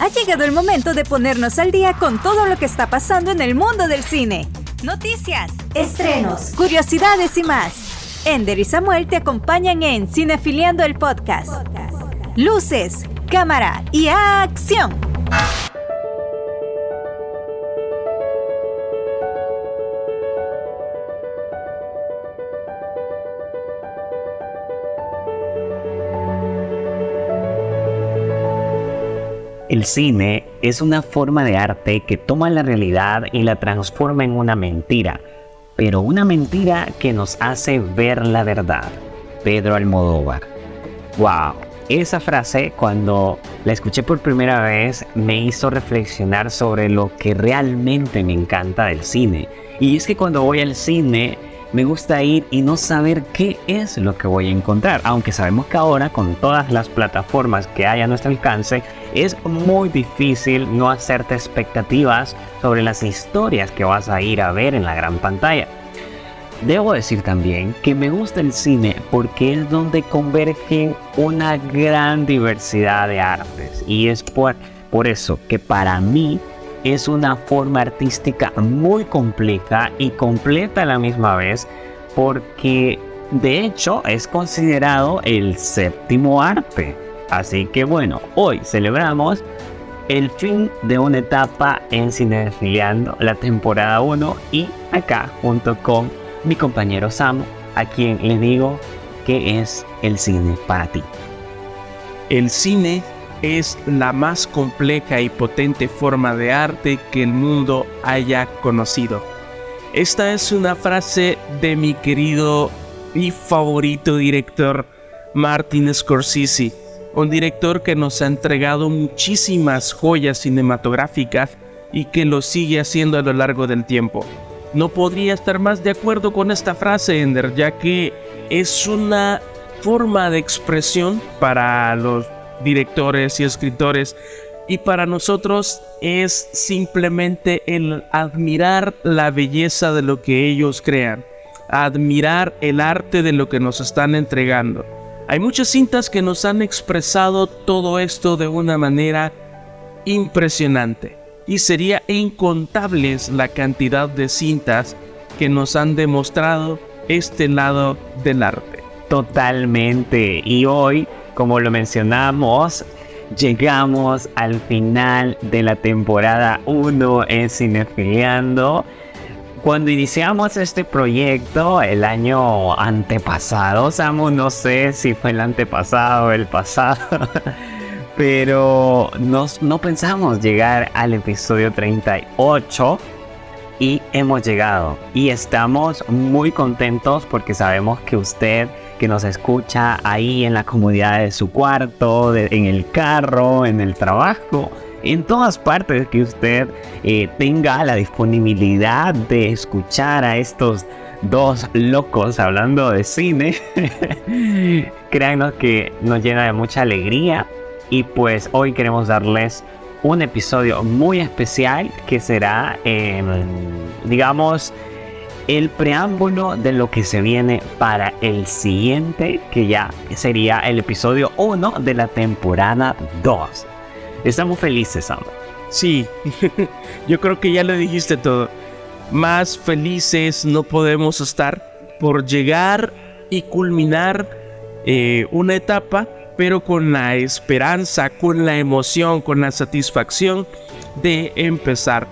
Ha llegado el momento de ponernos al día con todo lo que está pasando en el mundo del cine. Noticias, estrenos, curiosidades y más. Ender y Samuel te acompañan en Cinefiliando el podcast. Luces, cámara y acción. El cine es una forma de arte que toma la realidad y la transforma en una mentira, pero una mentira que nos hace ver la verdad. Pedro Almodóvar. ¡Wow! Esa frase cuando la escuché por primera vez me hizo reflexionar sobre lo que realmente me encanta del cine. Y es que cuando voy al cine me gusta ir y no saber qué es lo que voy a encontrar, aunque sabemos que ahora con todas las plataformas que hay a nuestro alcance es muy difícil no hacerte expectativas sobre las historias que vas a ir a ver en la gran pantalla. Debo decir también que me gusta el cine porque es donde convergen una gran diversidad de artes y es por, por eso que para mí es una forma artística muy compleja y completa a la misma vez porque de hecho es considerado el séptimo arte. Así que bueno, hoy celebramos el fin de una etapa en Cinefiliando, la temporada 1 y acá junto con mi compañero Sam, a quien le digo que es el cine para ti. El cine es la más compleja y potente forma de arte que el mundo haya conocido. Esta es una frase de mi querido y favorito director Martin Scorsese, un director que nos ha entregado muchísimas joyas cinematográficas y que lo sigue haciendo a lo largo del tiempo. No podría estar más de acuerdo con esta frase, Ender, ya que es una forma de expresión para los directores y escritores. Y para nosotros es simplemente el admirar la belleza de lo que ellos crean, admirar el arte de lo que nos están entregando. Hay muchas cintas que nos han expresado todo esto de una manera impresionante. Y sería incontables la cantidad de cintas que nos han demostrado este lado del arte. Totalmente. Y hoy como lo mencionamos, llegamos al final de la temporada 1 en Cinefiliando. Cuando iniciamos este proyecto el año antepasado, Samu, no sé si fue el antepasado o el pasado, pero nos, no pensamos llegar al episodio 38 y hemos llegado y estamos muy contentos porque sabemos que usted que nos escucha ahí en la comodidad de su cuarto, en el carro, en el trabajo, en todas partes que usted eh, tenga la disponibilidad de escuchar a estos dos locos hablando de cine, créanos que nos llena de mucha alegría y pues hoy queremos darles un episodio muy especial que será, digamos, el preámbulo de lo que se viene para el siguiente, que ya sería el episodio 1 de la temporada 2. Estamos felices, Sam. Sí, yo creo que ya lo dijiste todo. Más felices no podemos estar por llegar y culminar eh, una etapa pero con la esperanza, con la emoción, con la satisfacción de empezar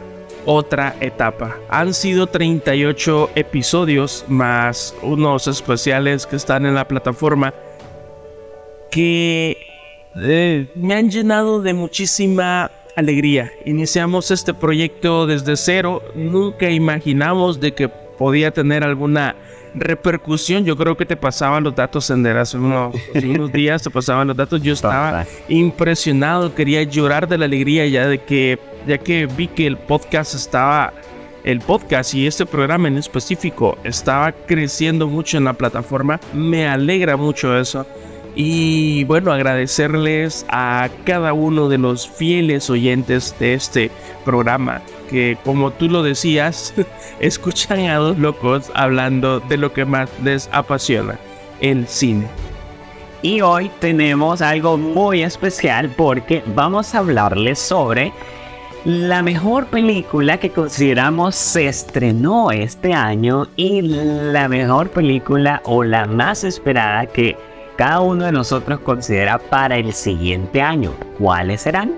otra etapa. Han sido 38 episodios más unos especiales que están en la plataforma que eh, me han llenado de muchísima alegría. Iniciamos este proyecto desde cero, nunca imaginamos de que podía tener alguna repercusión, yo creo que te pasaban los datos en hace unos, unos días, te pasaban los datos, yo estaba impresionado, quería llorar de la alegría ya de que, ya que vi que el podcast estaba, el podcast y este programa en específico estaba creciendo mucho en la plataforma, me alegra mucho eso. Y bueno, agradecerles a cada uno de los fieles oyentes de este programa que como tú lo decías, escuchan a dos locos hablando de lo que más les apasiona, el cine. Y hoy tenemos algo muy especial porque vamos a hablarles sobre la mejor película que consideramos se estrenó este año y la mejor película o la más esperada que cada uno de nosotros considera para el siguiente año. ¿Cuáles serán?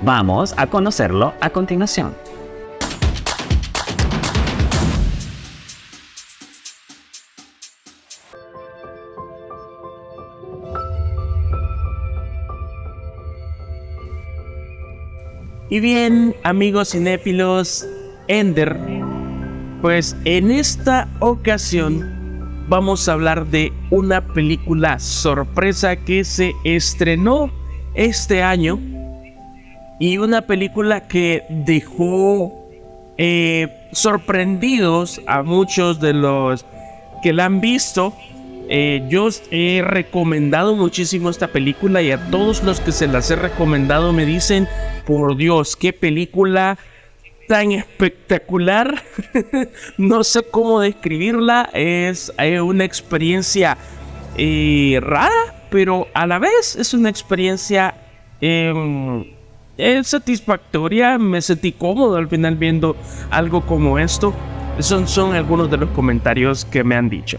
Vamos a conocerlo a continuación. Y bien, amigos cinéfilos, Ender, pues en esta ocasión vamos a hablar de una película sorpresa que se estrenó este año y una película que dejó eh, sorprendidos a muchos de los que la han visto. Eh, yo he recomendado muchísimo esta película y a todos los que se las he recomendado me dicen, por Dios, qué película tan espectacular. no sé cómo describirla. Es una experiencia eh, rara, pero a la vez es una experiencia em, satisfactoria. Me sentí cómodo al final viendo algo como esto. Son, son algunos de los comentarios que me han dicho.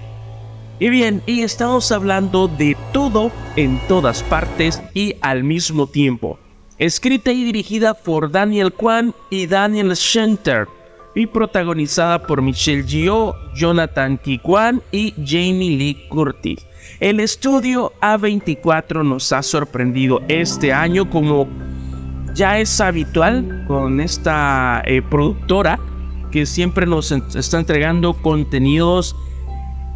Y bien, y estamos hablando de todo en todas partes y al mismo tiempo. Escrita y dirigida por Daniel Kwan y Daniel Schenter. Y protagonizada por Michelle Yeoh, Jonathan Ki Kwan y Jamie Lee Curtis. El estudio A24 nos ha sorprendido este año como ya es habitual con esta eh, productora que siempre nos está entregando contenidos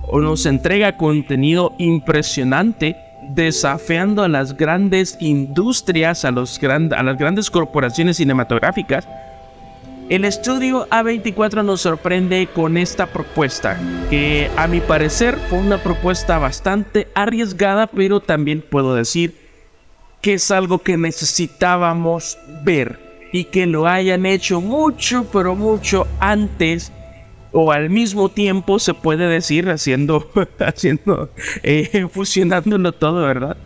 o nos entrega contenido impresionante desafiando a las grandes industrias, a, los a las grandes corporaciones cinematográficas, el estudio A24 nos sorprende con esta propuesta, que a mi parecer fue una propuesta bastante arriesgada, pero también puedo decir que es algo que necesitábamos ver y que lo hayan hecho mucho, pero mucho antes o al mismo tiempo se puede decir haciendo, haciendo, eh, fusionándolo todo, ¿verdad?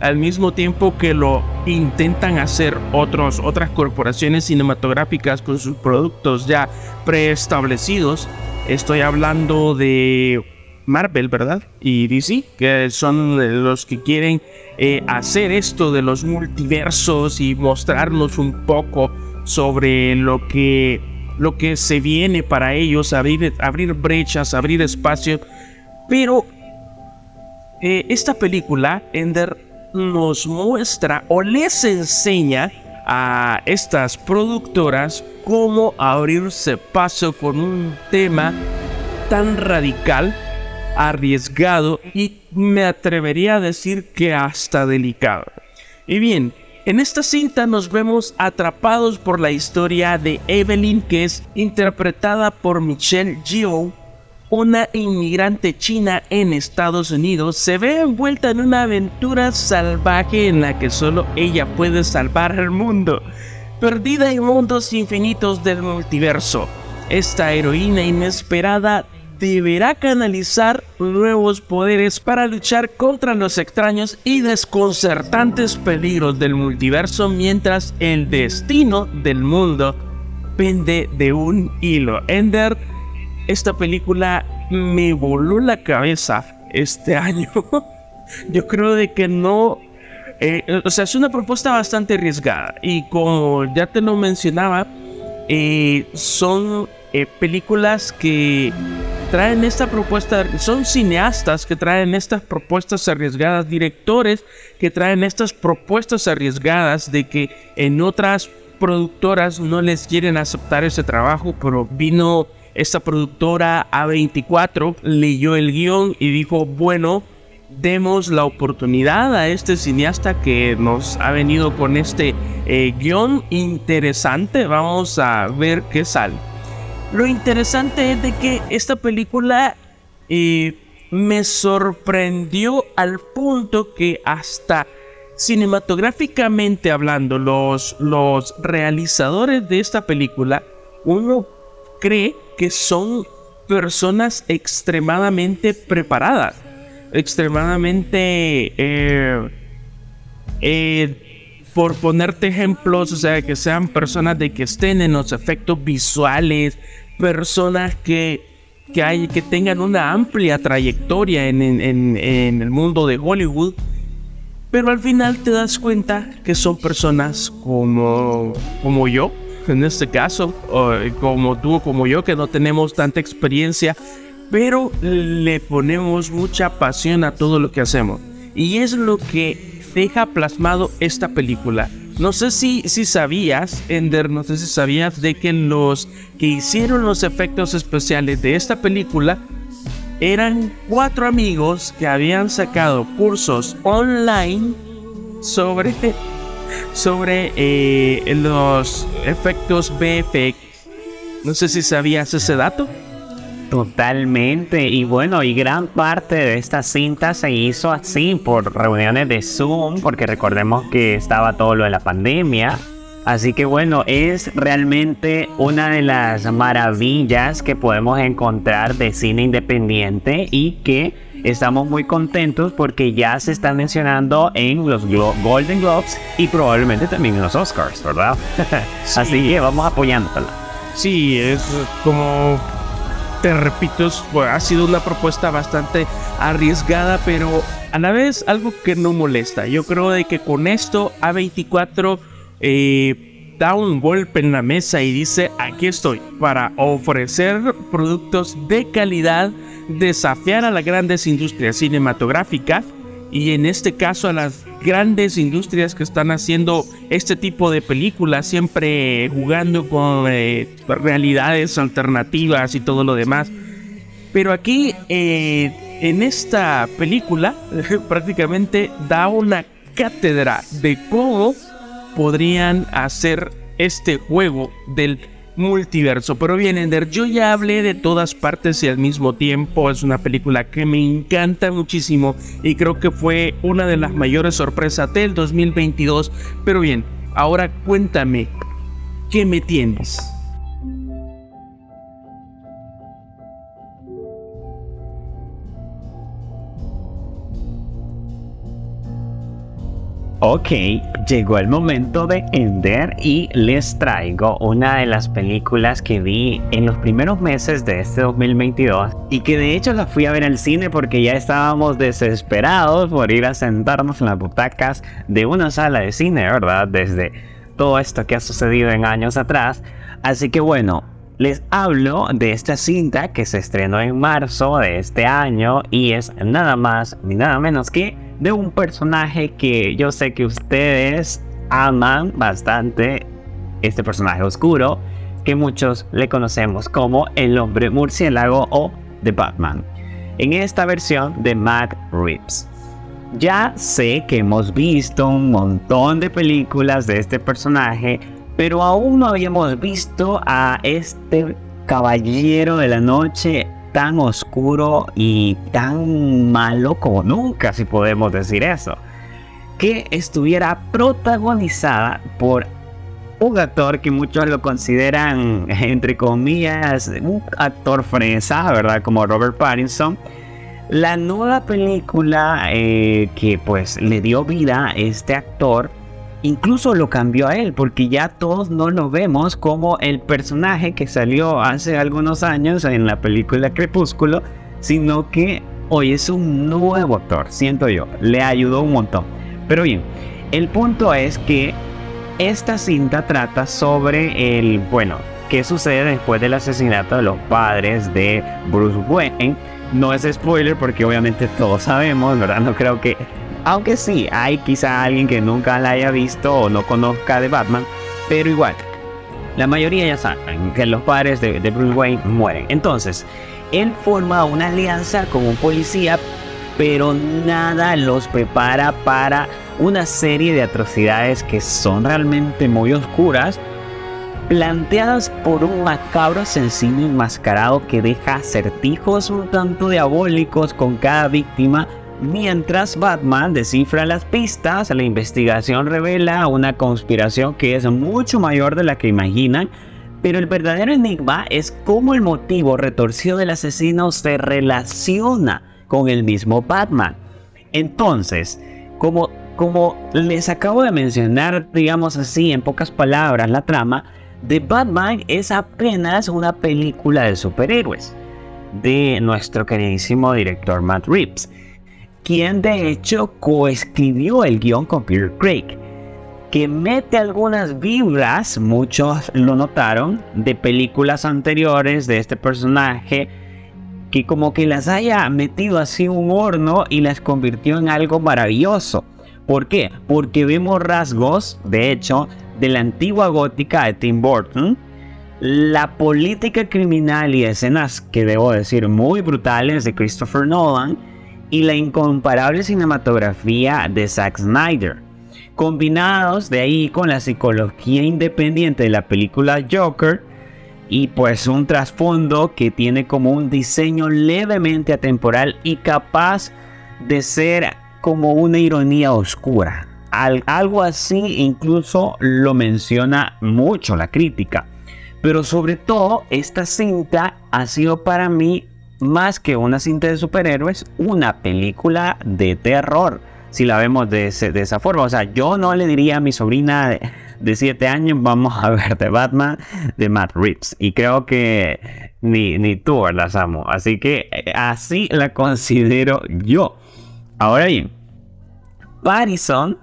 Al mismo tiempo que lo intentan hacer otros, otras corporaciones cinematográficas con sus productos ya preestablecidos. Estoy hablando de Marvel, ¿verdad? Y DC, que son los que quieren eh, hacer esto de los multiversos y mostrarnos un poco sobre lo que lo que se viene para ellos, abrir, abrir brechas, abrir espacio. Pero eh, esta película, Ender, nos muestra o les enseña a estas productoras cómo abrirse paso con un tema tan radical, arriesgado y me atrevería a decir que hasta delicado. Y bien, en esta cinta nos vemos atrapados por la historia de Evelyn que es interpretada por Michelle Yeoh, una inmigrante china en Estados Unidos, se ve envuelta en una aventura salvaje en la que solo ella puede salvar el mundo, perdida en mundos infinitos del multiverso. Esta heroína inesperada deberá canalizar nuevos poderes para luchar contra los extraños y desconcertantes peligros del multiverso mientras el destino del mundo pende de un hilo. Ender, esta película me voló la cabeza este año. Yo creo de que no... Eh, o sea, es una propuesta bastante arriesgada y como ya te lo mencionaba, eh, son eh, películas que traen esta propuesta, son cineastas que traen estas propuestas arriesgadas, directores que traen estas propuestas arriesgadas de que en otras productoras no les quieren aceptar ese trabajo, pero vino esta productora A24, leyó el guion y dijo, bueno, demos la oportunidad a este cineasta que nos ha venido con este eh, guion interesante, vamos a ver qué sale. Lo interesante es de que esta película eh, me sorprendió al punto que hasta cinematográficamente hablando, los, los realizadores de esta película, uno cree que son personas extremadamente preparadas. extremadamente... Eh, eh, por ponerte ejemplos, o sea, que sean personas de que estén en los efectos visuales, personas que, que, hay, que tengan una amplia trayectoria en, en, en, el mundo de Hollywood, pero al final te das cuenta que son personas como, como yo, en este caso, como tú como yo, que no tenemos tanta experiencia, pero le ponemos mucha pasión a todo lo que hacemos. Y es lo que deja plasmado esta película. No sé si, si sabías, Ender, no sé si sabías de que los que hicieron los efectos especiales de esta película eran cuatro amigos que habían sacado cursos online sobre, sobre eh, los efectos VFX. No sé si sabías ese dato. Totalmente. Y bueno, y gran parte de esta cinta se hizo así por reuniones de Zoom, porque recordemos que estaba todo lo de la pandemia. Así que bueno, es realmente una de las maravillas que podemos encontrar de cine independiente y que estamos muy contentos porque ya se está mencionando en los Golden Globes y probablemente también en los Oscars, ¿verdad? Así que vamos apoyándola. Sí, es como te repito, ha sido una propuesta bastante arriesgada, pero a la vez algo que no molesta. Yo creo de que con esto A24 eh, da un golpe en la mesa y dice, aquí estoy para ofrecer productos de calidad, desafiar a las grandes industrias cinematográficas y en este caso a las grandes industrias que están haciendo este tipo de películas, siempre jugando con eh, realidades alternativas y todo lo demás. Pero aquí, eh, en esta película, prácticamente da una cátedra de cómo podrían hacer este juego del multiverso. Pero bien, Ender, yo ya hablé de todas partes y al mismo tiempo es una película que me encanta muchísimo y creo que fue una de las mayores sorpresas del 2022. Pero bien, ahora cuéntame, ¿qué me tienes? Ok, llegó el momento de Ender y les traigo una de las películas que vi en los primeros meses de este 2022 y que de hecho la fui a ver al cine porque ya estábamos desesperados por ir a sentarnos en las butacas de una sala de cine, ¿verdad? Desde todo esto que ha sucedido en años atrás. Así que bueno, les hablo de esta cinta que se estrenó en marzo de este año y es nada más ni nada menos que de un personaje que yo sé que ustedes aman bastante, este personaje oscuro, que muchos le conocemos como el hombre murciélago o The Batman, en esta versión de Matt Reeves. Ya sé que hemos visto un montón de películas de este personaje, pero aún no habíamos visto a este caballero de la noche tan oscuro y tan malo como nunca, si podemos decir eso, que estuviera protagonizada por un actor que muchos lo consideran, entre comillas, un actor fresa, ¿verdad? Como Robert Pattinson. La nueva película eh, que pues le dio vida a este actor incluso lo cambió a él, porque ya todos no lo vemos como el personaje que salió hace algunos años en la película Crepúsculo, sino que hoy es un nuevo actor, siento yo, le ayudó un montón. Pero bien, el punto es que esta cinta trata sobre el, bueno, qué sucede después del asesinato de los padres de Bruce Wayne. No es spoiler porque obviamente todos sabemos, ¿verdad? No creo que aunque sí, hay quizá alguien que nunca la haya visto o no conozca de Batman, pero igual, la mayoría ya saben que los padres de, Bruce Wayne mueren. Entonces, él forma una alianza con un policía, pero nada los prepara para una serie de atrocidades que son realmente muy oscuras, planteadas por un macabro asesino enmascarado que deja acertijos un tanto diabólicos con cada víctima Mientras Batman descifra las pistas, la investigación revela una conspiración que es mucho mayor de la que imaginan, pero el verdadero enigma es cómo el motivo retorcido del asesino se relaciona con el mismo Batman. Entonces, como, como les acabo de mencionar, digamos así, en pocas palabras, la trama, The Batman es apenas una película de superhéroes de nuestro queridísimo director Matt Reeves, quien de hecho coescribió el guion con Peter Craig, que mete algunas vibras, muchos lo notaron, de películas anteriores de este personaje, que como que las haya metido así un horno y las convirtió en algo maravilloso. ¿Por qué? Porque vemos rasgos, de hecho, de la antigua gótica de Tim Burton, la política criminal y escenas que debo decir muy brutales de Christopher Nolan y la incomparable cinematografía de Zack Snyder, combinados de ahí con la psicología independiente de la película Joker y pues un trasfondo que tiene como un diseño levemente atemporal y capaz de ser como una ironía oscura algo así incluso lo menciona mucho la crítica. Pero sobre todo, esta cinta ha sido para mí más que una cinta de superhéroes, una película de terror. Si la vemos de, esa forma. O sea, yo no le diría a mi sobrina de 7 años, vamos a ver The Batman de Matt Reeves. Y creo que ni, ni tú, ¿verdad, Samu? Así que eh, así la considero yo. Ahora bien, Pattinson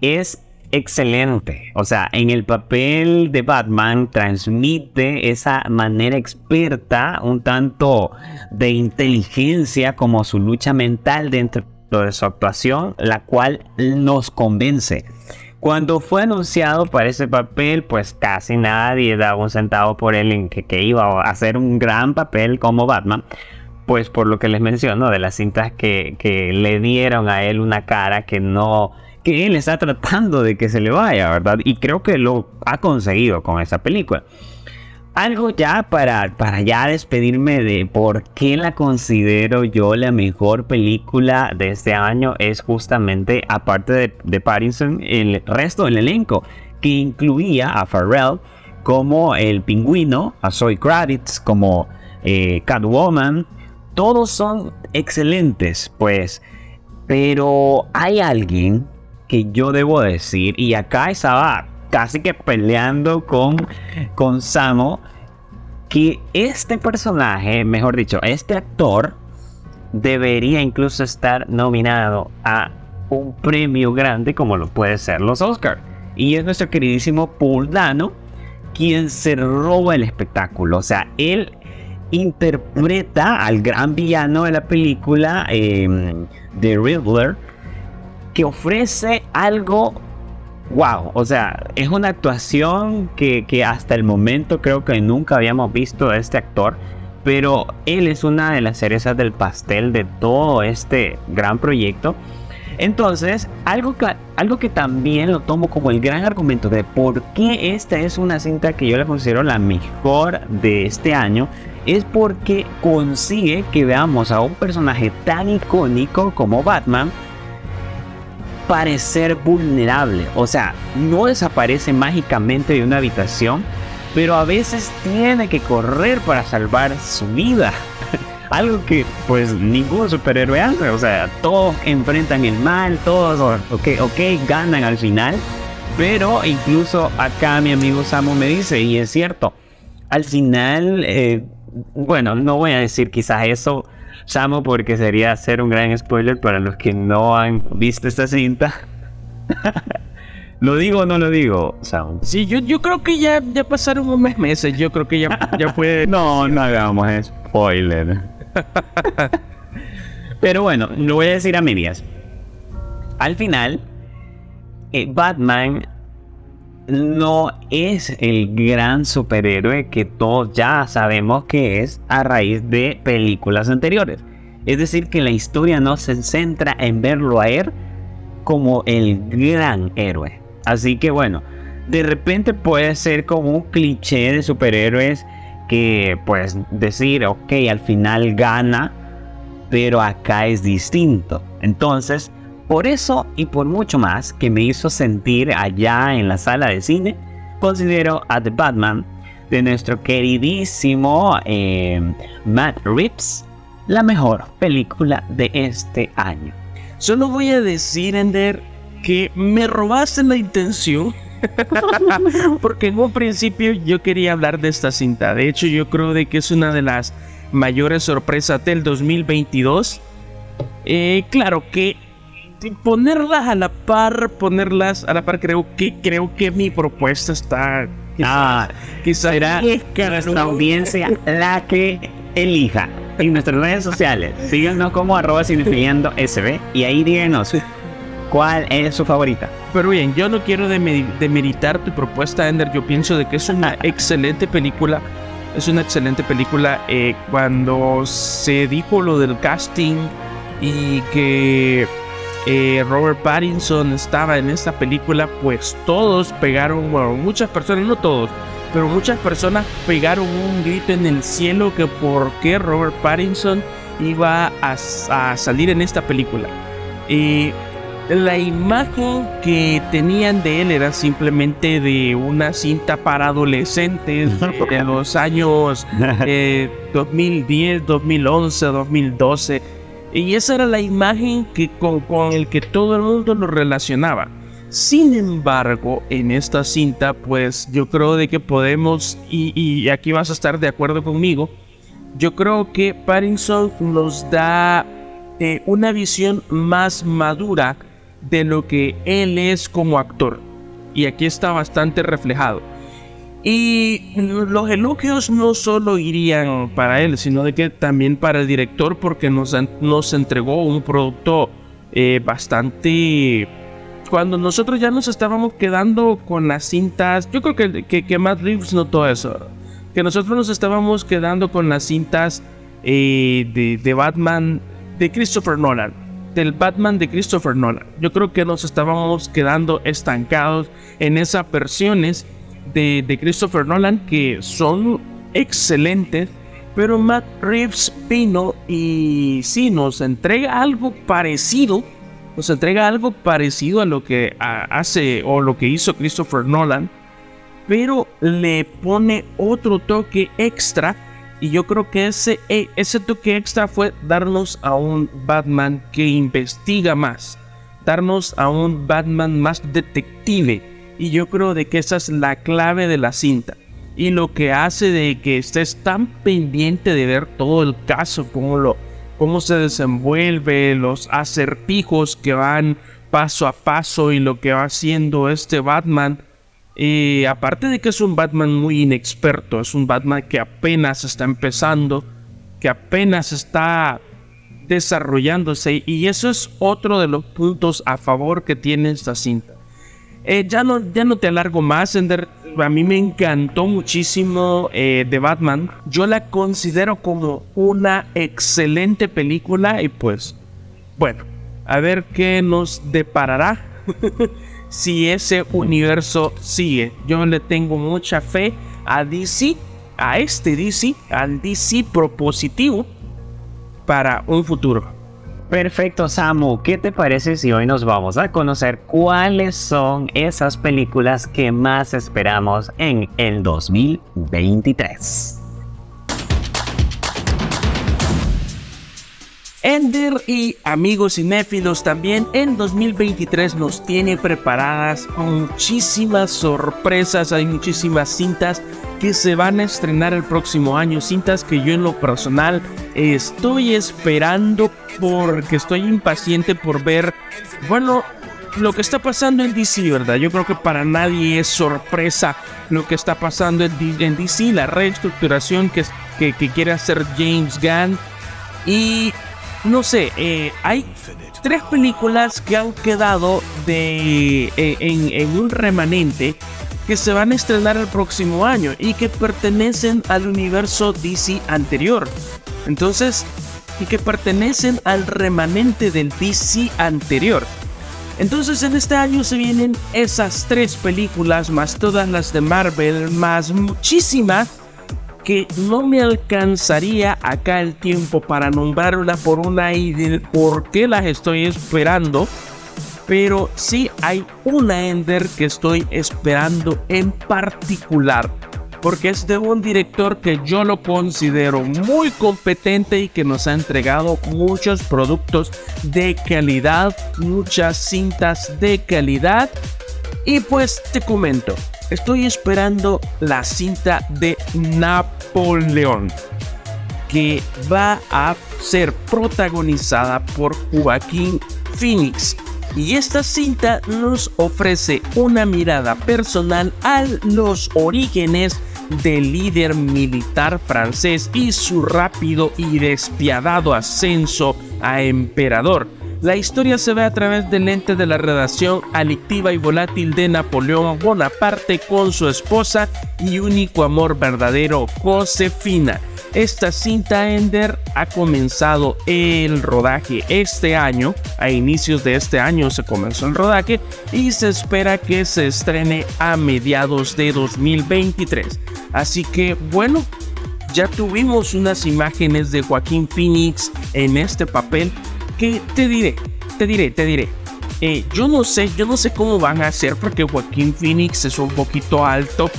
es excelente. O sea, en el papel de Batman transmite esa manera experta, un tanto de inteligencia como su lucha mental dentro de su actuación, la cual nos convence. Cuando fue anunciado para ese papel, pues casi nadie daba un centavo por él en que, iba a hacer un gran papel como Batman. Pues por lo que les menciono, de las cintas que, que le dieron a él una cara que no, que él está tratando de que se le vaya, ¿verdad? Y creo que lo ha conseguido con esa película. Algo ya para, para ya despedirme de por qué la considero yo la mejor película de este año es justamente, aparte de, de Pattinson, el resto del elenco, que incluía a Pharrell como el pingüino, a Zoe Kravitz como eh, Catwoman. Todos son excelentes, pues. Pero hay alguien que yo debo decir, y acá estaba casi que peleando con, con Samo, que este personaje, mejor dicho, este actor, debería incluso estar nominado a un premio grande como lo puede ser los Oscars. Y es nuestro queridísimo Paul Dano quien se roba el espectáculo. O sea, él interpreta al gran villano de la película The Riddler que ofrece algo wow. O sea, es una actuación que, hasta el momento creo que nunca habíamos visto de este actor. Pero él es una de las cerezas del pastel de todo este gran proyecto. Entonces, algo que, algo que también lo tomo como el gran argumento de por qué esta es una cinta que yo la considero la mejor de este año, es porque consigue que veamos a un personaje tan icónico como Batman parecer vulnerable. O sea, no desaparece mágicamente de una habitación, pero a veces tiene que correr para salvar su vida. Algo que pues ningún superhéroe hace. O sea, todos enfrentan el mal, todos, ok, ok, ganan al final. Pero incluso acá mi amigo Samu me dice, y es cierto, al final, eh, bueno, no voy a decir quizás eso Samo porque sería hacer un gran spoiler para los que no han visto esta cinta. ¿Lo digo o no lo digo, Sam? Sí, yo, yo creo que ya, ya pasaron unos meses. Yo creo que ya, ya fue. no, no hagamos spoiler. Pero bueno, lo voy a decir a medias. Al final, eh, Batman no es el gran superhéroe que todos ya sabemos que es a raíz de películas anteriores. Es decir, que la historia no se centra en verlo a él como el gran héroe. Así que bueno, de repente puede ser como un cliché de superhéroes que pues decir, ok, al final gana, pero acá es distinto. Entonces, por eso y por mucho más que me hizo sentir allá en la sala de cine, considero a The Batman de nuestro queridísimo eh, Matt Reeves la mejor película de este año. Solo voy a decir, Ender, que me robaste la intención. Porque en un principio yo quería hablar de esta cinta. De hecho, yo creo de que es una de las mayores sorpresas del 2022. Eh, claro que ponerlas a la par, ponerlas a la par, creo que creo que mi propuesta está. Ah, quizá será nuestra audiencia la que elija en nuestras redes sociales. Síganos como arroba SB y ahí díganos cuál es su favorita. Pero bien, yo no quiero demeritar tu propuesta, Ender. Yo pienso de que es una excelente película. Es una excelente película. Eh, cuando se dijo lo del casting y que eh, Robert Pattinson estaba en esta película, pues todos pegaron, bueno, muchas personas, no todos, pero muchas personas pegaron un grito en el cielo que por qué Robert Pattinson iba a, salir en esta película. Y la imagen que tenían de él era simplemente de una cinta para adolescentes de los años 2010, 2011, 2012. Y esa era la imagen que, con, con el que todo el mundo lo relacionaba. Sin embargo, en esta cinta, pues yo creo de que podemos, y, aquí vas a estar de acuerdo conmigo, yo creo que Pattinson nos da eh, una visión más madura de lo que él es como actor. Y aquí está bastante reflejado. Y los elogios no solo irían para él, sino de que también para el director, porque nos, nos entregó un producto eh, bastante cuando nosotros ya nos estábamos quedando con las cintas, yo creo que, que, que Matt Reeves notó eso, que nosotros nos estábamos quedando con las cintas eh, de, de, Batman de Christopher Nolan, del Batman de Christopher Nolan. Yo creo que nos estábamos quedando estancados en esas versiones de, Christopher Nolan que son excelentes, pero Matt Reeves vino y sí nos entrega algo parecido nos entrega algo parecido a lo que hace o lo que hizo Christopher Nolan, pero le pone otro toque extra y yo creo que ese, e, ese toque extra fue darnos a un Batman que investiga más, darnos a un Batman más detective y yo creo de que esa es la clave de la cinta y lo que hace de que estés tan pendiente de ver todo el caso como lo cómo se desenvuelve, los acertijos que van paso a paso y lo que va haciendo este Batman. Y aparte de que es un Batman muy inexperto, es un Batman que apenas está empezando, que apenas está desarrollándose y eso es otro de los puntos a favor que tiene esta cinta. Eh, ya, no, ya no te alargo más, Ender a mí me encantó muchísimo eh, de Batman. Yo la considero como una excelente película y pues, bueno, a ver qué nos deparará si ese universo sigue. Yo le tengo mucha fe a DC, a este DC, al DC propositivo para un futuro. Perfecto, Samu. ¿Qué te parece si hoy nos vamos a conocer cuáles son esas películas que más esperamos en el 2023? Ender y amigos cinéfilos también en 2023 nos tiene preparadas muchísimas sorpresas, hay muchísimas cintas que se van a estrenar el próximo año, cintas que yo en lo personal estoy esperando porque estoy impaciente por ver, bueno, lo que está pasando en DC, ¿verdad? Yo creo que para nadie es sorpresa lo que está pasando en DC, la reestructuración que, que, quiere hacer James Gunn. Y no sé, eh, hay tres películas que han quedado eh, en, en un remanente que se van a estrenar el próximo año y que pertenecen al universo DC anterior. Entonces, y que pertenecen al remanente del DC anterior. Entonces en este año se vienen esas tres películas, más todas las de Marvel, más muchísimas, que no me alcanzaría acá el tiempo para nombrarla por una y de por qué las estoy esperando. Pero sí hay una Ender que estoy esperando en particular. porque es de un director que yo lo considero muy competente y que nos ha entregado muchos productos de calidad, muchas cintas de calidad. Y pues te comento, estoy esperando la cinta de Napoleón que va a ser protagonizada por Joaquín Phoenix. Y esta cinta nos ofrece una mirada personal a los orígenes del líder militar francés y su rápido y despiadado ascenso a emperador. La historia se ve a través del lente de la redacción alictiva y volátil de Napoleón Bonaparte con su esposa y único amor verdadero, Josefina. Esta cinta Ender ha comenzado el rodaje este año, a inicios de este año se comenzó el rodaje y se espera que se estrene a mediados de 2023. Así que bueno, ya tuvimos unas imágenes de Joaquín Phoenix en este papel que te diré, te diré, te diré. Eh, yo no sé, yo no sé cómo van a hacer porque Joaquín Phoenix es un poquito alto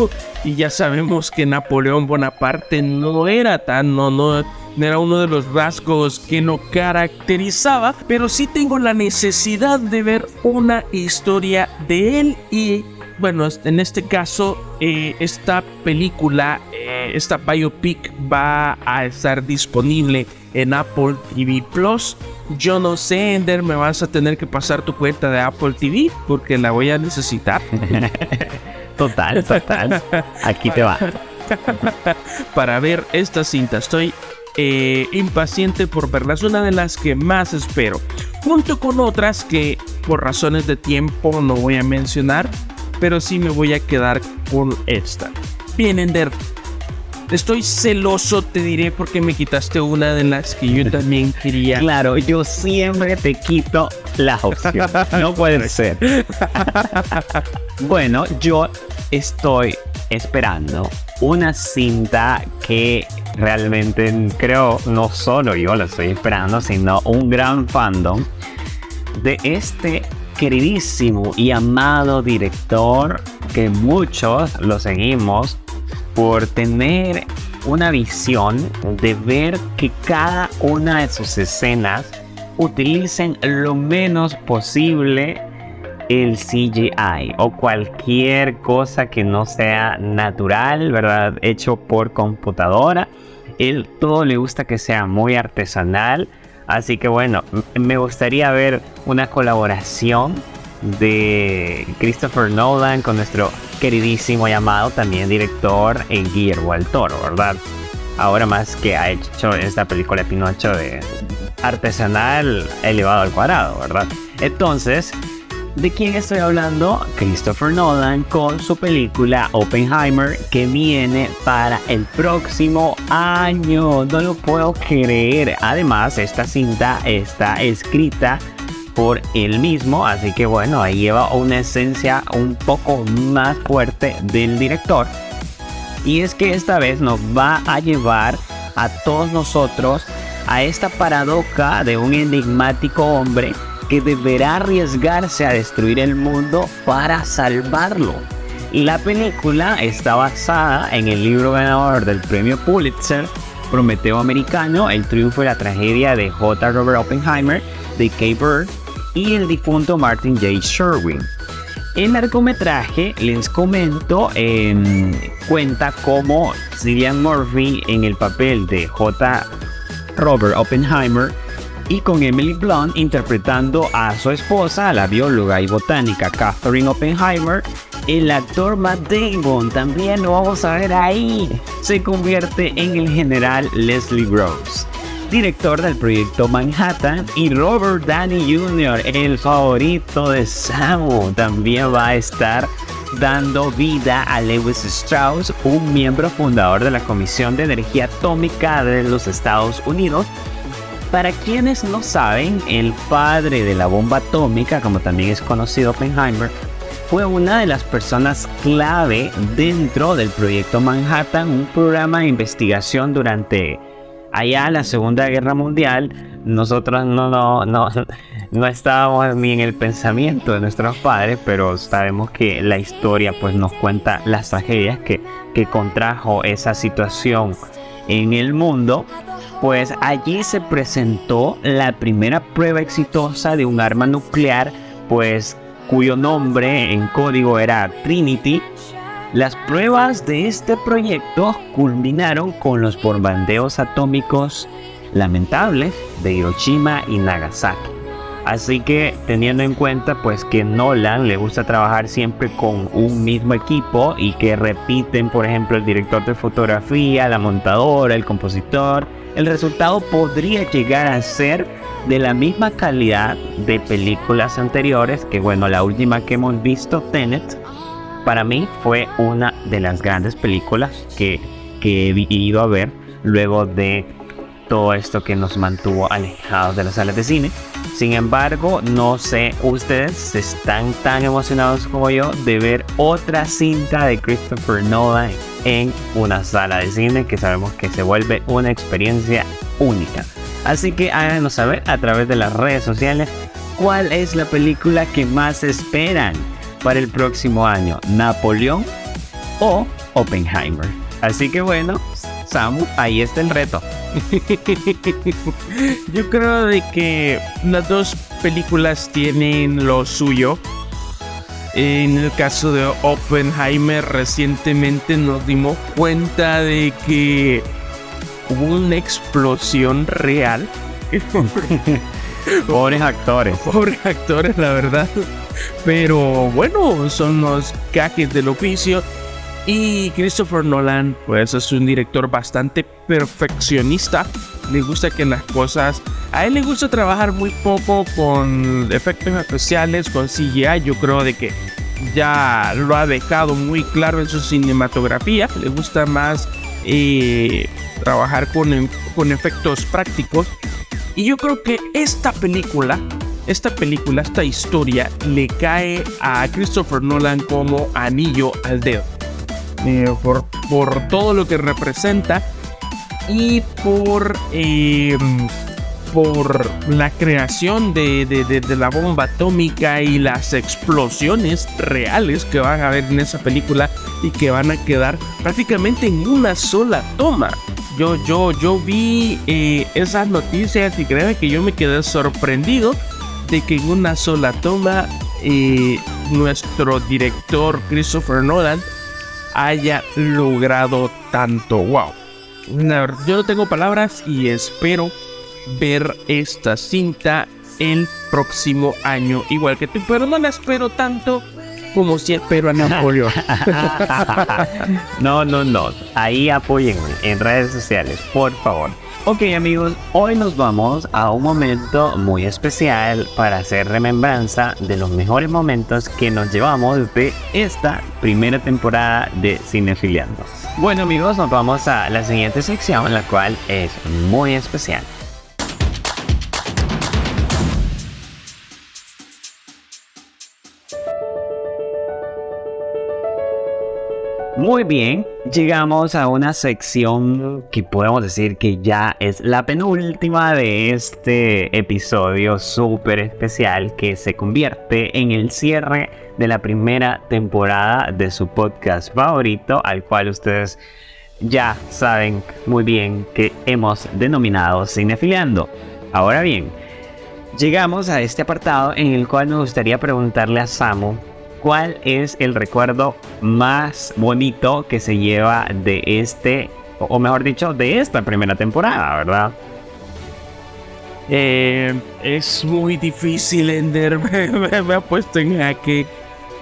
y ya sabemos que Napoleón Bonaparte no era tan, no, no, era uno de los rasgos que no caracterizaba, pero sí tengo la necesidad de ver una historia de él y bueno, en este caso, eh, esta película, eh, esta biopic va a estar disponible en Apple TV Plus. Yo no sé, Ender, me vas a tener que pasar tu cuenta de Apple TV porque la voy a necesitar. total, total. Aquí te va. Para ver esta cinta, estoy eh, impaciente por verla. Es una de las que más espero. Junto con otras que por razones de tiempo no voy a mencionar, pero sí me voy a quedar con esta. Bien, Ender, Estoy celoso, te diré, porque me quitaste una de las que yo también quería. Claro, yo siempre te quito la opción. No puede ser. bueno, yo estoy esperando una cinta que realmente creo no solo yo la estoy esperando, sino un gran fandom de este queridísimo y amado director que muchos lo seguimos por tener una visión de ver que cada una de sus escenas utilicen lo menos posible el CGI o cualquier cosa que no sea natural, ¿verdad? Hecho por computadora. Él todo le gusta que sea muy artesanal. Así que bueno, me gustaría ver una colaboración de Christopher Nolan con nuestro queridísimo llamado también director Guillermo del Toro, ¿verdad? Ahora más que ha hecho esta película Pinocho de artesanal elevado al cuadrado, ¿verdad? Entonces, ¿de quién estoy hablando? Christopher Nolan con su película Oppenheimer que viene para el próximo año. No lo puedo creer. Además, esta cinta está escrita por él mismo, así que bueno, ahí lleva una esencia un poco más fuerte del director. Y es que esta vez nos va a llevar a todos nosotros a esta paradoja de un enigmático hombre que deberá arriesgarse a destruir el mundo para salvarlo. La película está basada en el libro ganador del premio Pulitzer, Prometeo Americano, el triunfo y la tragedia de J. Robert Oppenheimer, de Kay Bird, y el difunto Martin J. Sherwin. El largometraje, les comento, em, cuenta como Cillian Murphy en el papel de J. Robert Oppenheimer y con Emily Blunt interpretando a su esposa, la bióloga y botánica Catherine Oppenheimer. El actor Matt Damon también lo vamos a ver ahí. Se convierte en el general Leslie Rose director del proyecto Manhattan, y Robert Downey Jr., el favorito de Samu, también va a estar dando vida a Lewis Strauss, un miembro fundador de la Comisión de Energía Atómica de los Estados Unidos. Para quienes no saben, el padre de la bomba atómica, como también es conocido Oppenheimer, fue una de las personas clave dentro del proyecto Manhattan, un programa de investigación durante allá la Segunda Guerra Mundial, nosotros no, no, no, no estábamos ni en el pensamiento de nuestros padres, pero sabemos que la historia pues nos cuenta las tragedias que, que contrajo esa situación en el mundo. Pues allí se presentó la primera prueba exitosa de un arma nuclear, pues cuyo nombre en código era Trinity. Las pruebas de este proyecto culminaron con los bombardeos atómicos lamentables de Hiroshima y Nagasaki. Así que teniendo en cuenta pues que Nolan le gusta trabajar siempre con un mismo equipo y que repiten por ejemplo el director de fotografía, la montadora, el compositor, el resultado podría llegar a ser de la misma calidad de películas anteriores que bueno la última que hemos visto Tenet para mí fue una de las grandes películas que, que he ido a ver luego de todo esto que nos mantuvo alejados de las salas de cine. Sin embargo, no sé, ustedes están tan emocionados como yo de ver otra cinta de Christopher Nolan en una sala de cine que sabemos que se vuelve una experiencia única. Así que háganos saber a través de las redes sociales cuál es la película que más esperan para el próximo año, Napoleón o Oppenheimer. Así que bueno, Samu, ahí está el reto. Yo creo de que las dos películas tienen lo suyo. En el caso de Oppenheimer recientemente nos dimos cuenta de que hubo una explosión real. Pobres actores. Pobres actores, la verdad. Pero bueno, son los cajes del oficio. Y Christopher Nolan, pues es un director bastante perfeccionista. Le gusta que las cosas. A él le gusta trabajar muy poco con efectos especiales, con CGI. Yo creo de que ya lo ha dejado muy claro en su cinematografía. Le gusta más eh, trabajar con, con efectos prácticos. Y yo creo que esta película, esta película, esta historia le cae a Christopher Nolan como anillo al dedo. Eh, por, por todo lo que representa y por, em, por la creación de, de, la bomba atómica y las explosiones reales que van a ver en esa película y que van a quedar prácticamente en una sola toma. Yo, yo, yo vi eh, esas noticias y creo que yo me quedé sorprendido de que en una sola toma eh, nuestro director Christopher Nolan haya logrado tanto. Wow. Yo no tengo palabras y espero ver esta cinta el próximo año. Igual que tú, pero no la espero tanto como si espero a Napoleón. no, no, no. Ahí apóyenme en redes sociales, por favor. Ok amigos, hoy nos vamos a un momento muy especial para hacer remembranza de los mejores momentos que nos llevamos de esta primera temporada de Cinefiliando. Bueno amigos, nos vamos a la siguiente sección, la cual es muy especial. Muy bien, llegamos a una sección que podemos decir que ya es la penúltima de este episodio súper especial que se convierte en el cierre de la primera temporada de su podcast favorito, al cual ustedes ya saben muy bien que hemos denominado Cinefiliando. Ahora bien, llegamos a este apartado en el cual me gustaría preguntarle a Samu ¿cuál es el recuerdo más bonito que se lleva de este, o mejor dicho, de esta primera temporada, verdad? Eh, es muy difícil, Ender. Me, ha puesto en jaque.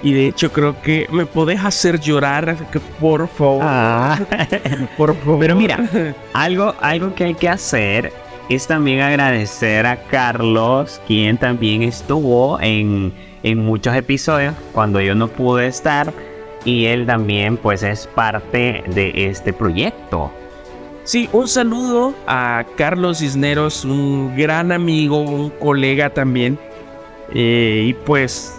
Y de hecho creo que me podés hacer llorar, por favor. Ah. por favor. Pero mira, algo, algo que hay que hacer es también agradecer a Carlos, quien también estuvo en en muchos episodios cuando yo no pude estar y él también pues es parte de este proyecto. Sí, un saludo a Carlos Cisneros, un gran amigo, un colega también. Eh, y pues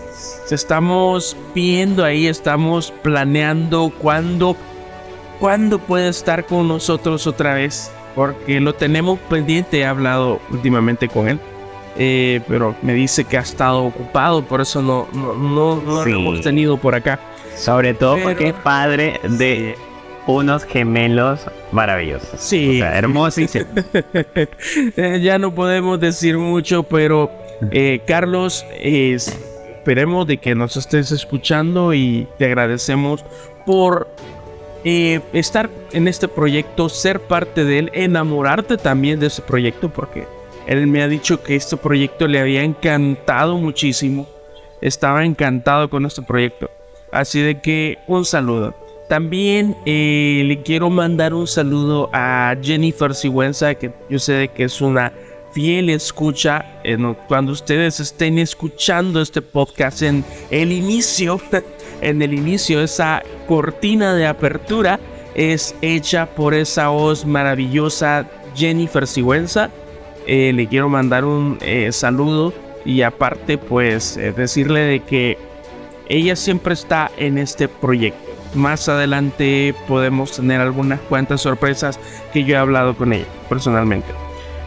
estamos viendo ahí, estamos planeando cuándo, cuándo puede estar con nosotros otra vez, porque lo tenemos pendiente, he hablado últimamente con él. eh, pero me dice que ha estado ocupado, por eso no, no, no, lo hemos tenido por acá. Sobre todo porque es padre de unos gemelos maravillosos. Sí. hermosos. Eh, ya no podemos decir mucho, pero eh, Carlos, esperemos de que nos estés escuchando y te agradecemos por estar en este proyecto, ser parte de él, enamorarte también de ese proyecto, porque él me ha dicho que este proyecto le había encantado muchísimo. Estaba encantado con este proyecto. Así de que un saludo. También eh, le quiero mandar un saludo a Jennifer Sigüenza, que yo sé que es una fiel escucha. cuando ustedes estén escuchando este podcast en el inicio, en el inicio, esa cortina de apertura es hecha por esa voz maravillosa Jennifer Sigüenza. Eh, le quiero mandar un eh, saludo y aparte pues eh, decirle de que ella siempre está en este proyecto. Más adelante podemos tener algunas cuantas sorpresas que yo he hablado con ella personalmente.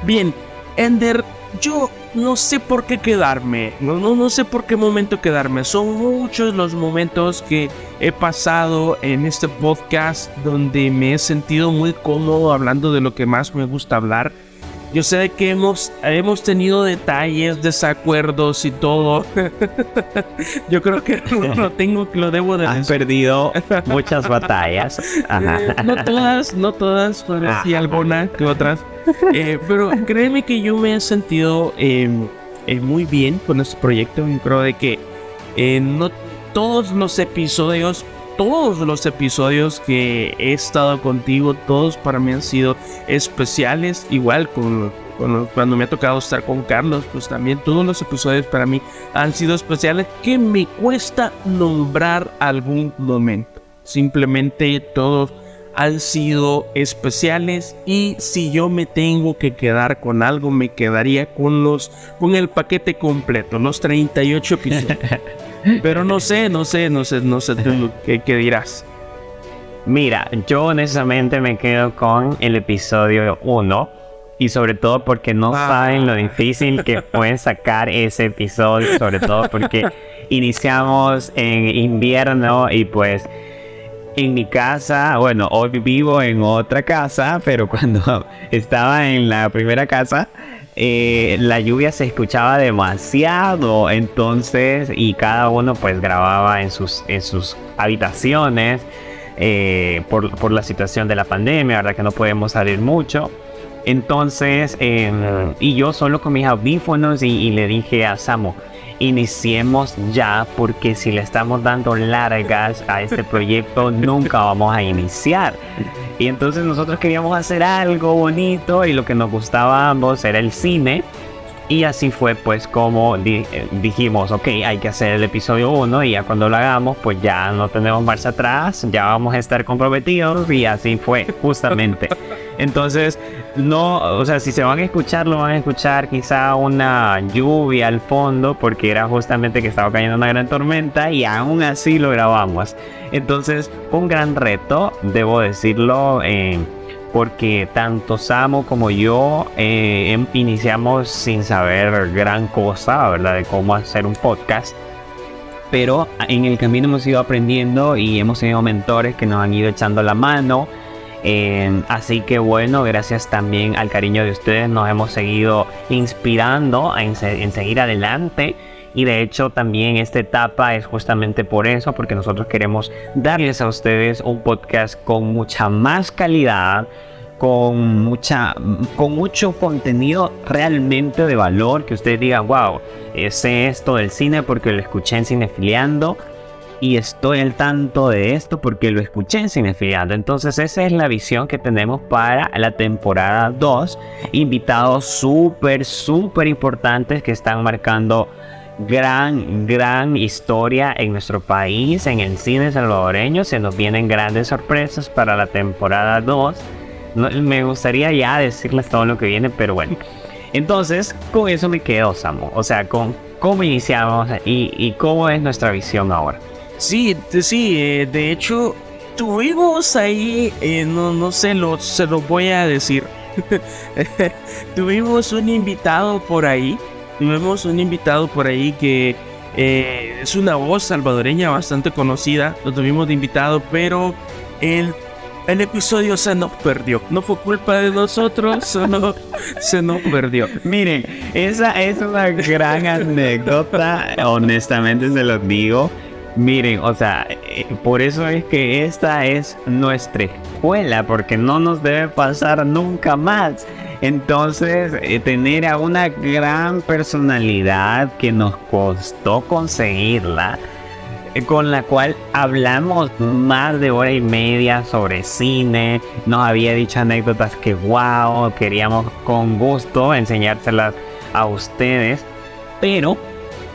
Bien, Ender, yo no sé por qué quedarme, no, no, no sé por qué momento quedarme. Son muchos los momentos que he pasado en este podcast donde me he sentido muy cómodo hablando de lo que más me gusta hablar yo sé que hemos, hemos tenido detalles, desacuerdos y todo. Yo creo que lo tengo, lo debo de Has perdido muchas batallas. Eh, no todas, no todas, pero sí algunas que otras. Eh, pero créeme que yo me he sentido em, eh, muy bien con este proyecto. Yo creo de que no todos los episodios todos los episodios que he estado contigo, todos para mí han sido especiales. Igual con, cuando me ha tocado estar con Carlos, pues también todos los episodios para mí han sido especiales que me cuesta nombrar algún momento. Simplemente todos han sido especiales y si yo me tengo que quedar con algo me quedaría con los con el paquete completo, los 38 episodios. Pero no sé, no sé, no sé, no sé qué, dirás. Mira, yo honestamente me quedo con el episodio 1 y sobre todo porque no ah. saben lo difícil que fue sacar ese episodio, sobre todo porque iniciamos en invierno y pues en mi casa, bueno, hoy vivo en otra casa, pero cuando estaba en la primera casa, eh, la lluvia se escuchaba demasiado, entonces, y cada uno pues grababa en sus, en sus habitaciones eh, por, la situación de la pandemia, ¿verdad? Que no podemos salir mucho. Entonces, em, y yo solo con mis audífonos y, le dije a Samo, iniciemos ya porque si le estamos dando largas a este proyecto nunca vamos a iniciar. Y entonces nosotros queríamos hacer algo bonito y lo que nos gustaba a ambos era el cine. Y así fue pues como eh, dijimos, ok, hay que hacer el episodio 1 y ya cuando lo hagamos pues ya no tenemos marcha atrás, ya vamos a estar comprometidos y así fue justamente. Entonces, no, o sea, si se van a escuchar, lo van a escuchar quizá una lluvia al fondo porque era justamente que estaba cayendo una gran tormenta y aún así lo grabamos. Entonces, un gran reto, debo decirlo, eh, porque tanto Samo como yo eh, em, iniciamos sin saber gran cosa, ¿verdad? De cómo hacer un podcast. Pero en el camino hemos ido aprendiendo y hemos tenido mentores que nos han ido echando la mano. Eh, así que bueno, gracias también al cariño de ustedes nos hemos seguido inspirando en seguir adelante. Y de hecho también esta etapa es justamente por eso, porque nosotros queremos darles a ustedes un podcast con mucha más calidad, con mucha con mucho contenido realmente de valor que ustedes digan wow sé esto del cine porque lo escuché en Cinefiliando y estoy al tanto de esto porque lo escuché en Cinefiliando entonces esa es la visión que tenemos para la temporada 2 invitados súper súper importantes que están marcando gran, gran historia en nuestro país, en el cine salvadoreño. Se nos vienen grandes sorpresas para la temporada 2. me gustaría ya decirles todo lo que viene, pero bueno. Entonces, con eso me quedo, Samo. O sea, con cómo iniciamos y, cómo es nuestra visión ahora. Sí, sí, eh, de hecho, tuvimos ahí, eh, no, no sé, lo, se lo voy a decir. tuvimos un invitado por ahí tuvimos un invitado por ahí que eh, es una voz salvadoreña bastante conocida, lo tuvimos de invitado, pero el, el episodio se nos perdió. No fue culpa de nosotros, solo se nos perdió. Miren, esa es una gran anécdota, honestamente se los digo. Miren, o sea, eh, por eso es que esta es nuestra escuela, porque no nos debe pasar nunca más. Entonces, eh, tener a una gran personalidad que nos costó conseguirla, eh, con la cual hablamos más de hora y media sobre cine, nos había dicho anécdotas que wow, queríamos con gusto enseñárselas a ustedes, pero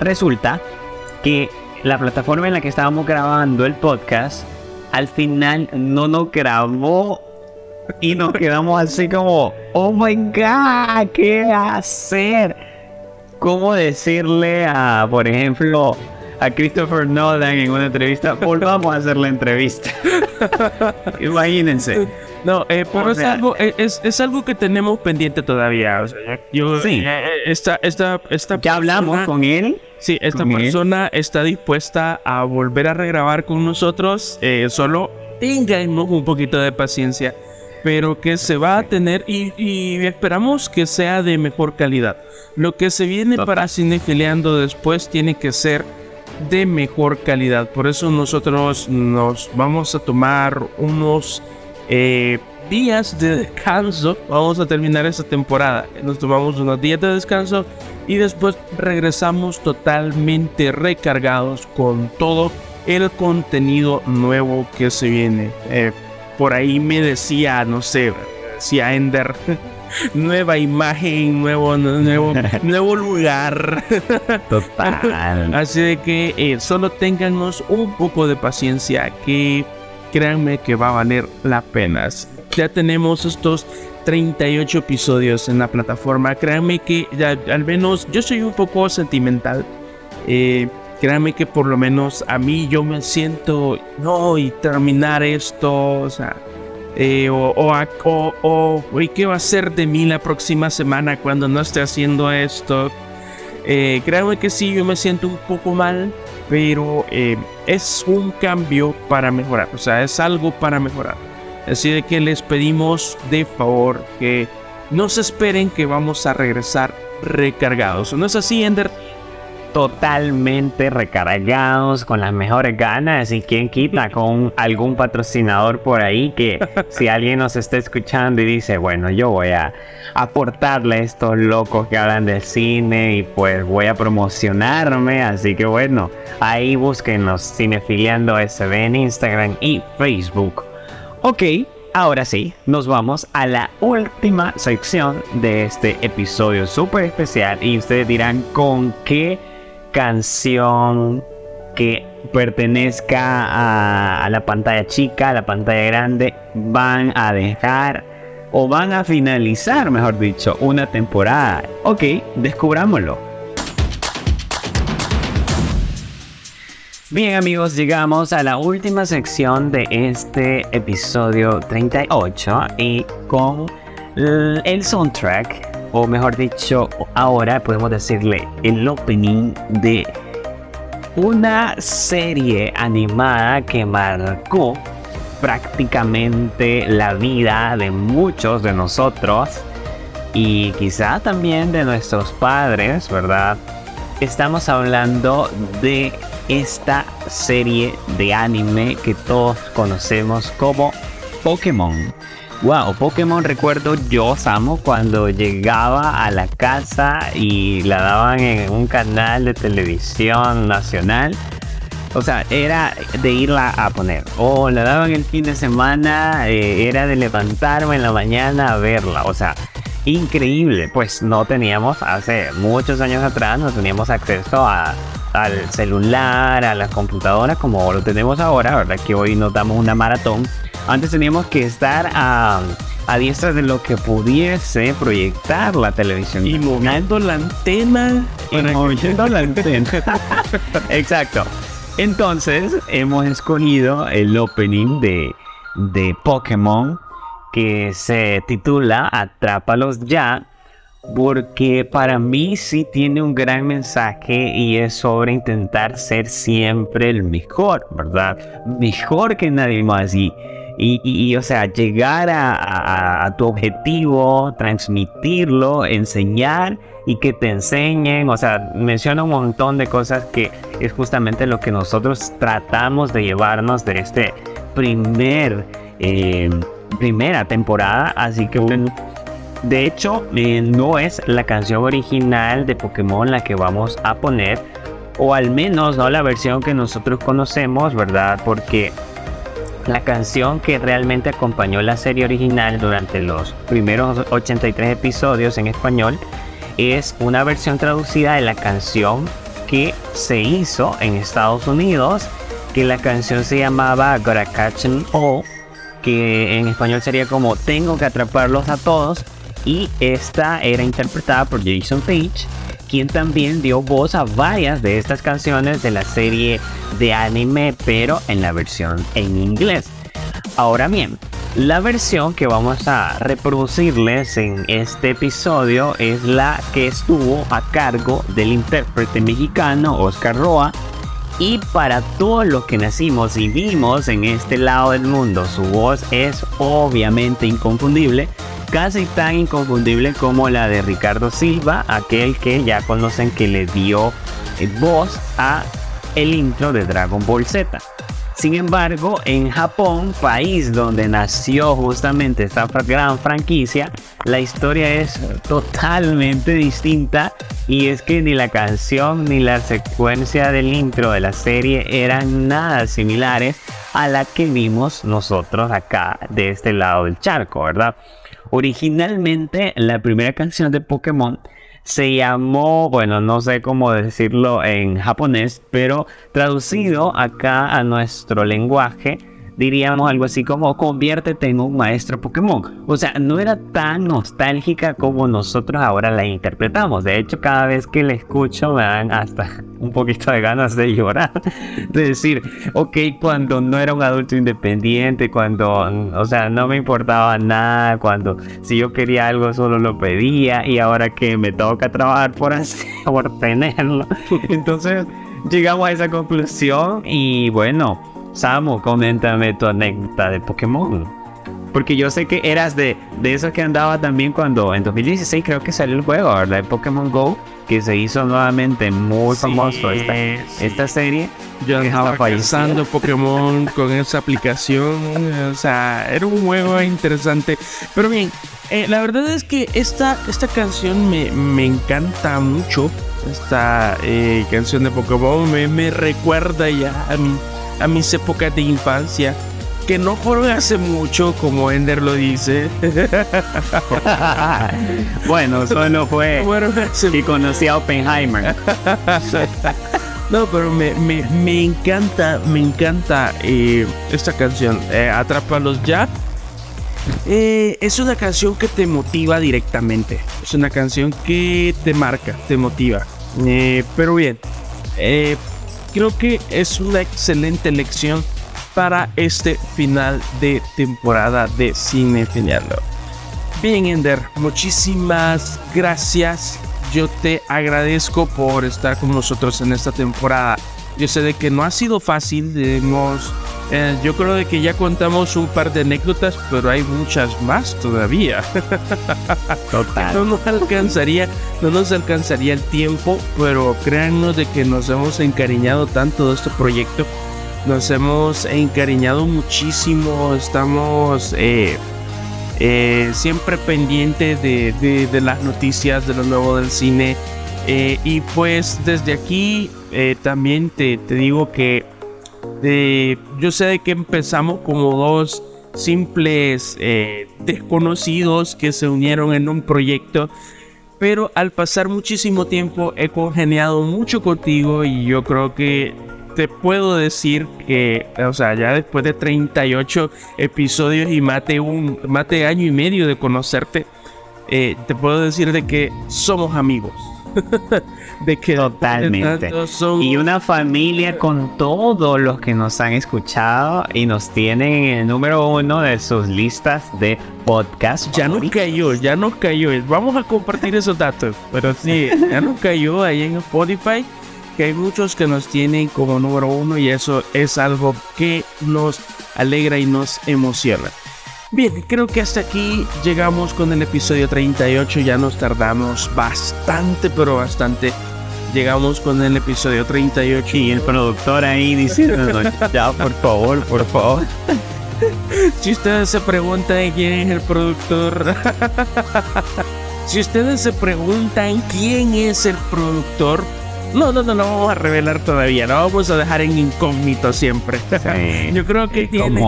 resulta que la plataforma en la que estábamos grabando el podcast al final no nos grabó y nos quedamos así como, oh my god, ¿qué hacer? ¿Cómo decirle a, por ejemplo, a Christopher Nolan en una entrevista, volvamos a hacer la entrevista? Imagínense. No, eh, pero es, algo, eh, es, es, algo que tenemos pendiente todavía. O sea, yo, sí. Eh, esta, esta, esta ya hablamos con él. Sí, esta persona está dispuesta a volver a regrabar con nosotros. Eh, solo tengamos un poquito de paciencia pero que se va a tener y, esperamos que sea de mejor calidad. Lo que se viene para Cinefiliando después tiene que ser de mejor calidad. Por eso nosotros nos vamos a tomar unos eh, días de descanso. Vamos a terminar esta temporada. Nos tomamos unos días de descanso y después regresamos totalmente recargados con todo el contenido nuevo que se viene. Eh, por ahí me decía, no sé, decía Ender, nueva imagen, nuevo, nuevo, nuevo lugar. Total. Así de que eh, solo téngannos un poco de paciencia, que créanme que va a valer la pena. Ya tenemos estos 38 episodios en la plataforma. Créanme que ya, al menos yo soy un poco sentimental. Eh, créanme que por lo menos a mí yo me siento, no, y terminar esto, o sea, eh, o, o, o, ¿qué va a ser de mí la próxima semana cuando no esté haciendo esto? Eh, créanme que sí, yo me siento un poco mal, pero eh, es un cambio para mejorar, o sea, es algo para mejorar. Así de que les pedimos de favor que no se esperen que vamos a regresar recargados. ¿No es así, Ender? Totalmente recargados con las mejores ganas y quien quita con algún patrocinador por ahí que si alguien nos está escuchando y dice bueno yo voy a aportarle a estos locos que hablan del cine y pues voy a promocionarme así que bueno ahí búsquenos Cinefiliando SB en Instagram y Facebook. Ok Ahora sí, nos vamos a la última sección de este episodio súper especial y ustedes dirán con qué canción que pertenezca a, la pantalla chica, a la pantalla grande, van a dejar o van a finalizar, mejor dicho, una temporada. Ok, descubrámoslo. Bien amigos, llegamos a la última sección de este episodio 38 y con el soundtrack o mejor dicho, ahora podemos decirle el opening de una serie animada que marcó prácticamente la vida de muchos de nosotros y quizá también de nuestros padres, ¿verdad? Estamos hablando de esta serie de anime que todos conocemos como Pokémon. Wow, Pokémon recuerdo yo, Samo, cuando llegaba a la casa y la daban en un canal de televisión nacional. O sea, era de irla a poner. O la daban el fin de semana, eh, era de levantarme en la mañana a verla. O sea, increíble. Pues no teníamos, hace muchos años atrás, no teníamos acceso a, al celular, a las computadoras como lo tenemos ahora, ¿verdad? Que hoy nos damos una maratón antes teníamos que estar a, a diestra de lo que pudiese proyectar la televisión. Y moviendo la antena. Y moviendo la antena. Exacto. Entonces hemos escogido el opening de, de Pokémon que se titula Atrápalos ya porque para mí sí tiene un gran mensaje y es sobre intentar ser siempre el mejor, ¿verdad? Mejor que nadie más y, y, o sea, llegar a, tu objetivo, transmitirlo, enseñar y que te enseñen, o sea, menciona un montón de cosas que es justamente lo que nosotros tratamos de llevarnos de este primer, eh, primera temporada, así que de hecho, eh, no es la canción original de Pokémon la que vamos a poner, o al menos no la versión que nosotros conocemos, ¿verdad? Porque la canción que realmente acompañó la serie original durante los primeros 83 episodios en español es una versión traducida de la canción que se hizo en Estados Unidos, que la canción se llamaba Gotta Catch 'em All, que en español sería como Tengo que atraparlos a todos y esta era interpretada por Jason Page, quien también dio voz a varias de estas canciones de la serie de anime, pero en la versión en inglés. Ahora bien, la versión que vamos a reproducirles en este episodio es la que estuvo a cargo del intérprete mexicano Oscar Roa. Y para todos los que nacimos y vimos en este lado del mundo, su voz es obviamente inconfundible casi tan inconfundible como la de Ricardo Silva, aquel que ya conocen que le dio eh, voz a el intro de Dragon Ball Z. Sin embargo, en Japón, país donde nació justamente esta gran franquicia, la historia es totalmente distinta y es que ni la canción ni la secuencia del intro de la serie eran nada similares a la que vimos nosotros acá de este lado del charco, ¿verdad? Originalmente la primera canción de Pokémon se llamó, bueno, no sé cómo decirlo en japonés, pero traducido acá a nuestro lenguaje diríamos algo así como conviértete en un maestro Pokémon. O sea, no era tan nostálgica como nosotros ahora la interpretamos. De hecho, cada vez que la escucho me dan hasta un poquito de ganas de llorar. De decir, ok, cuando no era un adulto independiente, cuando, o sea, no me importaba nada, cuando si yo quería algo solo lo pedía y ahora que me toca trabajar por, así, por tenerlo. Entonces, llegamos a esa conclusión y bueno Samu, coméntame tu anécdota de Pokémon. Porque yo sé que eras de, de esos que andaba también cuando en 2016 creo que salió el juego, ¿verdad? De Pokémon Go, que se hizo nuevamente muy famoso esta, esta serie. Yo estaba pasando Pokémon con esa aplicación. O sea, era un juego interesante. Pero bien, eh, la verdad es que esta, esta canción me, me encanta mucho. Esta eh, canción de Pokémon me, me recuerda ya a mi a mis épocas de infancia, que no fueron hace mucho, como Ender lo dice. bueno, solo fue y conocí a Oppenheimer. no, pero me, me, encanta, me encanta eh, esta canción, eh, Atrápalos ya. Eh, es una canción que te motiva directamente. Es una canción que te marca, te motiva. pero bien, creo que es una excelente lección para este final de temporada de Cine Finiando. Bien, Ender, muchísimas gracias. Yo te agradezco por estar con nosotros en esta temporada. Yo sé de que no ha sido fácil, hemos eh, yo creo de que ya contamos un par de anécdotas, pero hay muchas más todavía. Total. No nos alcanzaría, no nos alcanzaría el tiempo, pero créannos de que nos hemos encariñado tanto de este proyecto. Nos hemos encariñado muchísimo. Estamos eh, eh, siempre pendientes de, de, las noticias de lo nuevo del cine. y pues desde aquí también te, te digo que yo sé de que empezamos como dos simples eh, desconocidos que se unieron en un proyecto, pero al pasar muchísimo tiempo he congeniado mucho contigo y yo creo que te puedo decir que, o sea, ya después de 38 episodios y mate un mate año y medio de conocerte, eh, te puedo decir de que somos amigos. de que totalmente. y una familia con todos los que nos han escuchado y nos tienen en el número uno de sus listas de podcast ya no cayó ya no cayó. Vamos a compartir esos datos. Pero sí ya no cayó ahí en Spotify que hay muchos que nos tienen como número uno y eso es algo que nos alegra y nos emociona Bien, creo que hasta aquí llegamos con el episodio 38. Ya nos tardamos bastante, pero bastante. Llegamos con el episodio 38. Y el productor ahí diciendo, ya, por favor, por favor. Si ustedes se preguntan quién es el productor, si ustedes se preguntan quién es el productor, no, no, no, no vamos a revelar todavía, no vamos a dejar en incógnito siempre. Yo creo que tiene.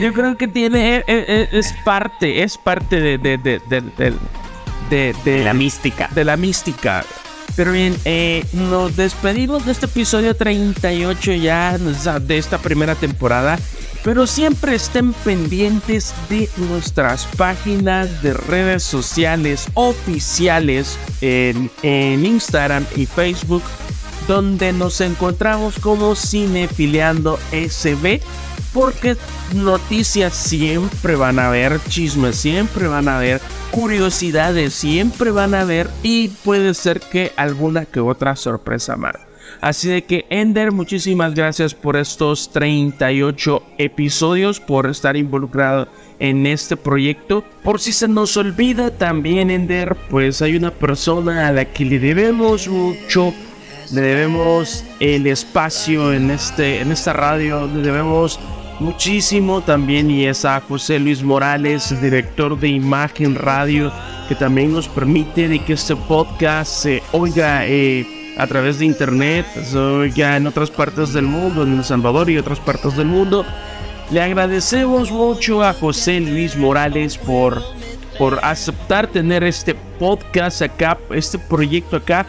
Yo creo que tiene, e, e, e, es, parte, es parte de, de, de, de, la mística. De la mística. Pero bien, eh, nos despedimos de este episodio 38 ya de esta primera temporada. Pero siempre estén pendientes de nuestras páginas de redes sociales oficiales en, en Instagram y Facebook, donde nos encontramos como Cinefiliando SB porque noticias siempre van a haber, chismes siempre van a haber, curiosidades siempre van a haber y puede ser que alguna que otra sorpresa más. Así de que Ender, muchísimas gracias por estos 38 episodios, por estar involucrado en este proyecto. Por si se nos olvida también Ender, pues hay una persona a la que le debemos mucho le debemos el espacio en, este, en esta radio, le debemos muchísimo también y es a José Luis Morales, director de Imagen Radio, que también nos permite de que este podcast se oiga eh, a través de internet, se oiga en otras partes del mundo, en El Salvador y otras partes del mundo. Le agradecemos mucho a José Luis Morales por, por aceptar tener este podcast acá, este proyecto acá.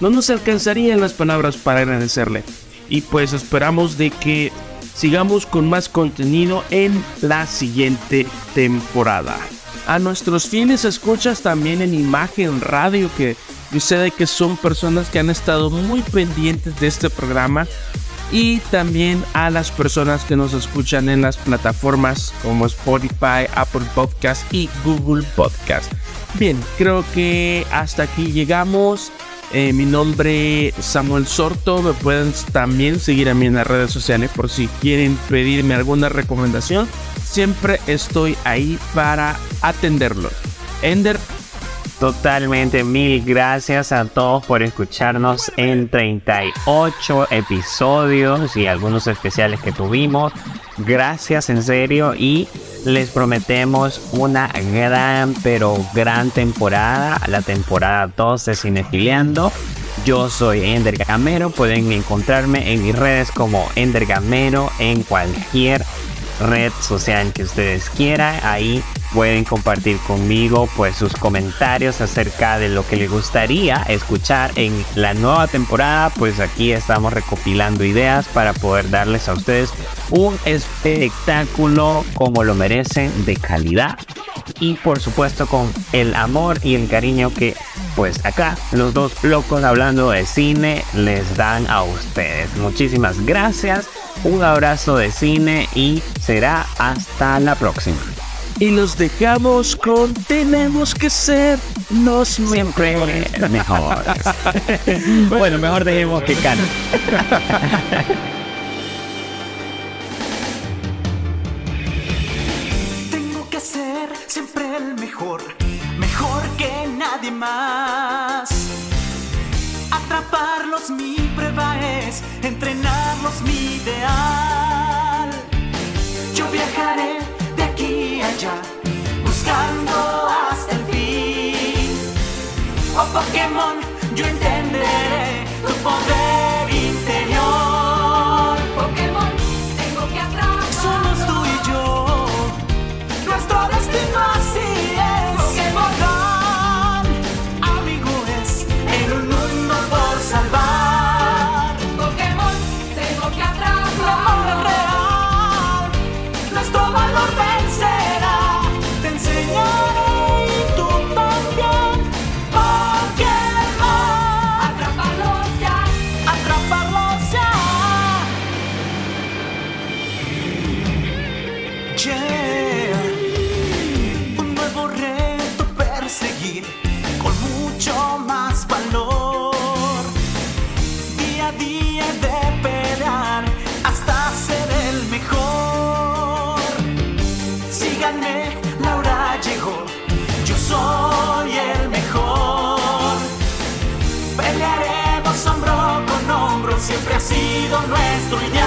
No nos alcanzarían las palabras para agradecerle. Y pues esperamos de que sigamos con más contenido en la siguiente temporada. A nuestros fieles escuchas también en Imagen Radio, que yo sé que son personas que han estado muy pendientes de este programa. Y también a las personas que nos escuchan en las plataformas como Spotify, Apple Podcast y Google Podcast. Bien, creo que hasta aquí llegamos. Eh, mi nombre Samuel Sorto. Me pueden también seguir a mí en las redes sociales por si quieren pedirme alguna recomendación. Siempre estoy ahí para atenderlo. Ender. Totalmente, mil gracias a todos por escucharnos en 38 episodios y algunos especiales que tuvimos. Gracias en serio y les prometemos una gran, pero gran temporada, la temporada 2 de Cinefiliando. Yo soy Ender Gamero, pueden encontrarme en mis redes como Ender Gamero en cualquier red social que ustedes quieran. Ahí pueden compartir conmigo pues sus comentarios acerca de lo que les gustaría escuchar en la nueva temporada. Pues aquí estamos recopilando ideas para poder darles a ustedes un espectáculo como lo merecen de calidad y por supuesto con el amor y el cariño que pues acá los dos locos hablando de cine les dan a ustedes. Muchísimas gracias, un abrazo de cine y será hasta la próxima. Y los dejamos con tenemos que ser los siempre mejores. bueno, mejor dejemos que cante. Tengo que ser siempre el mejor, mejor que nadie más. Atraparlos mi prueba es, entrenarlos mi ideal. Yo viajaré buscando hasta el fin. Oh Pokémon, yo entenderé tu poder ha sido nuestro ideal.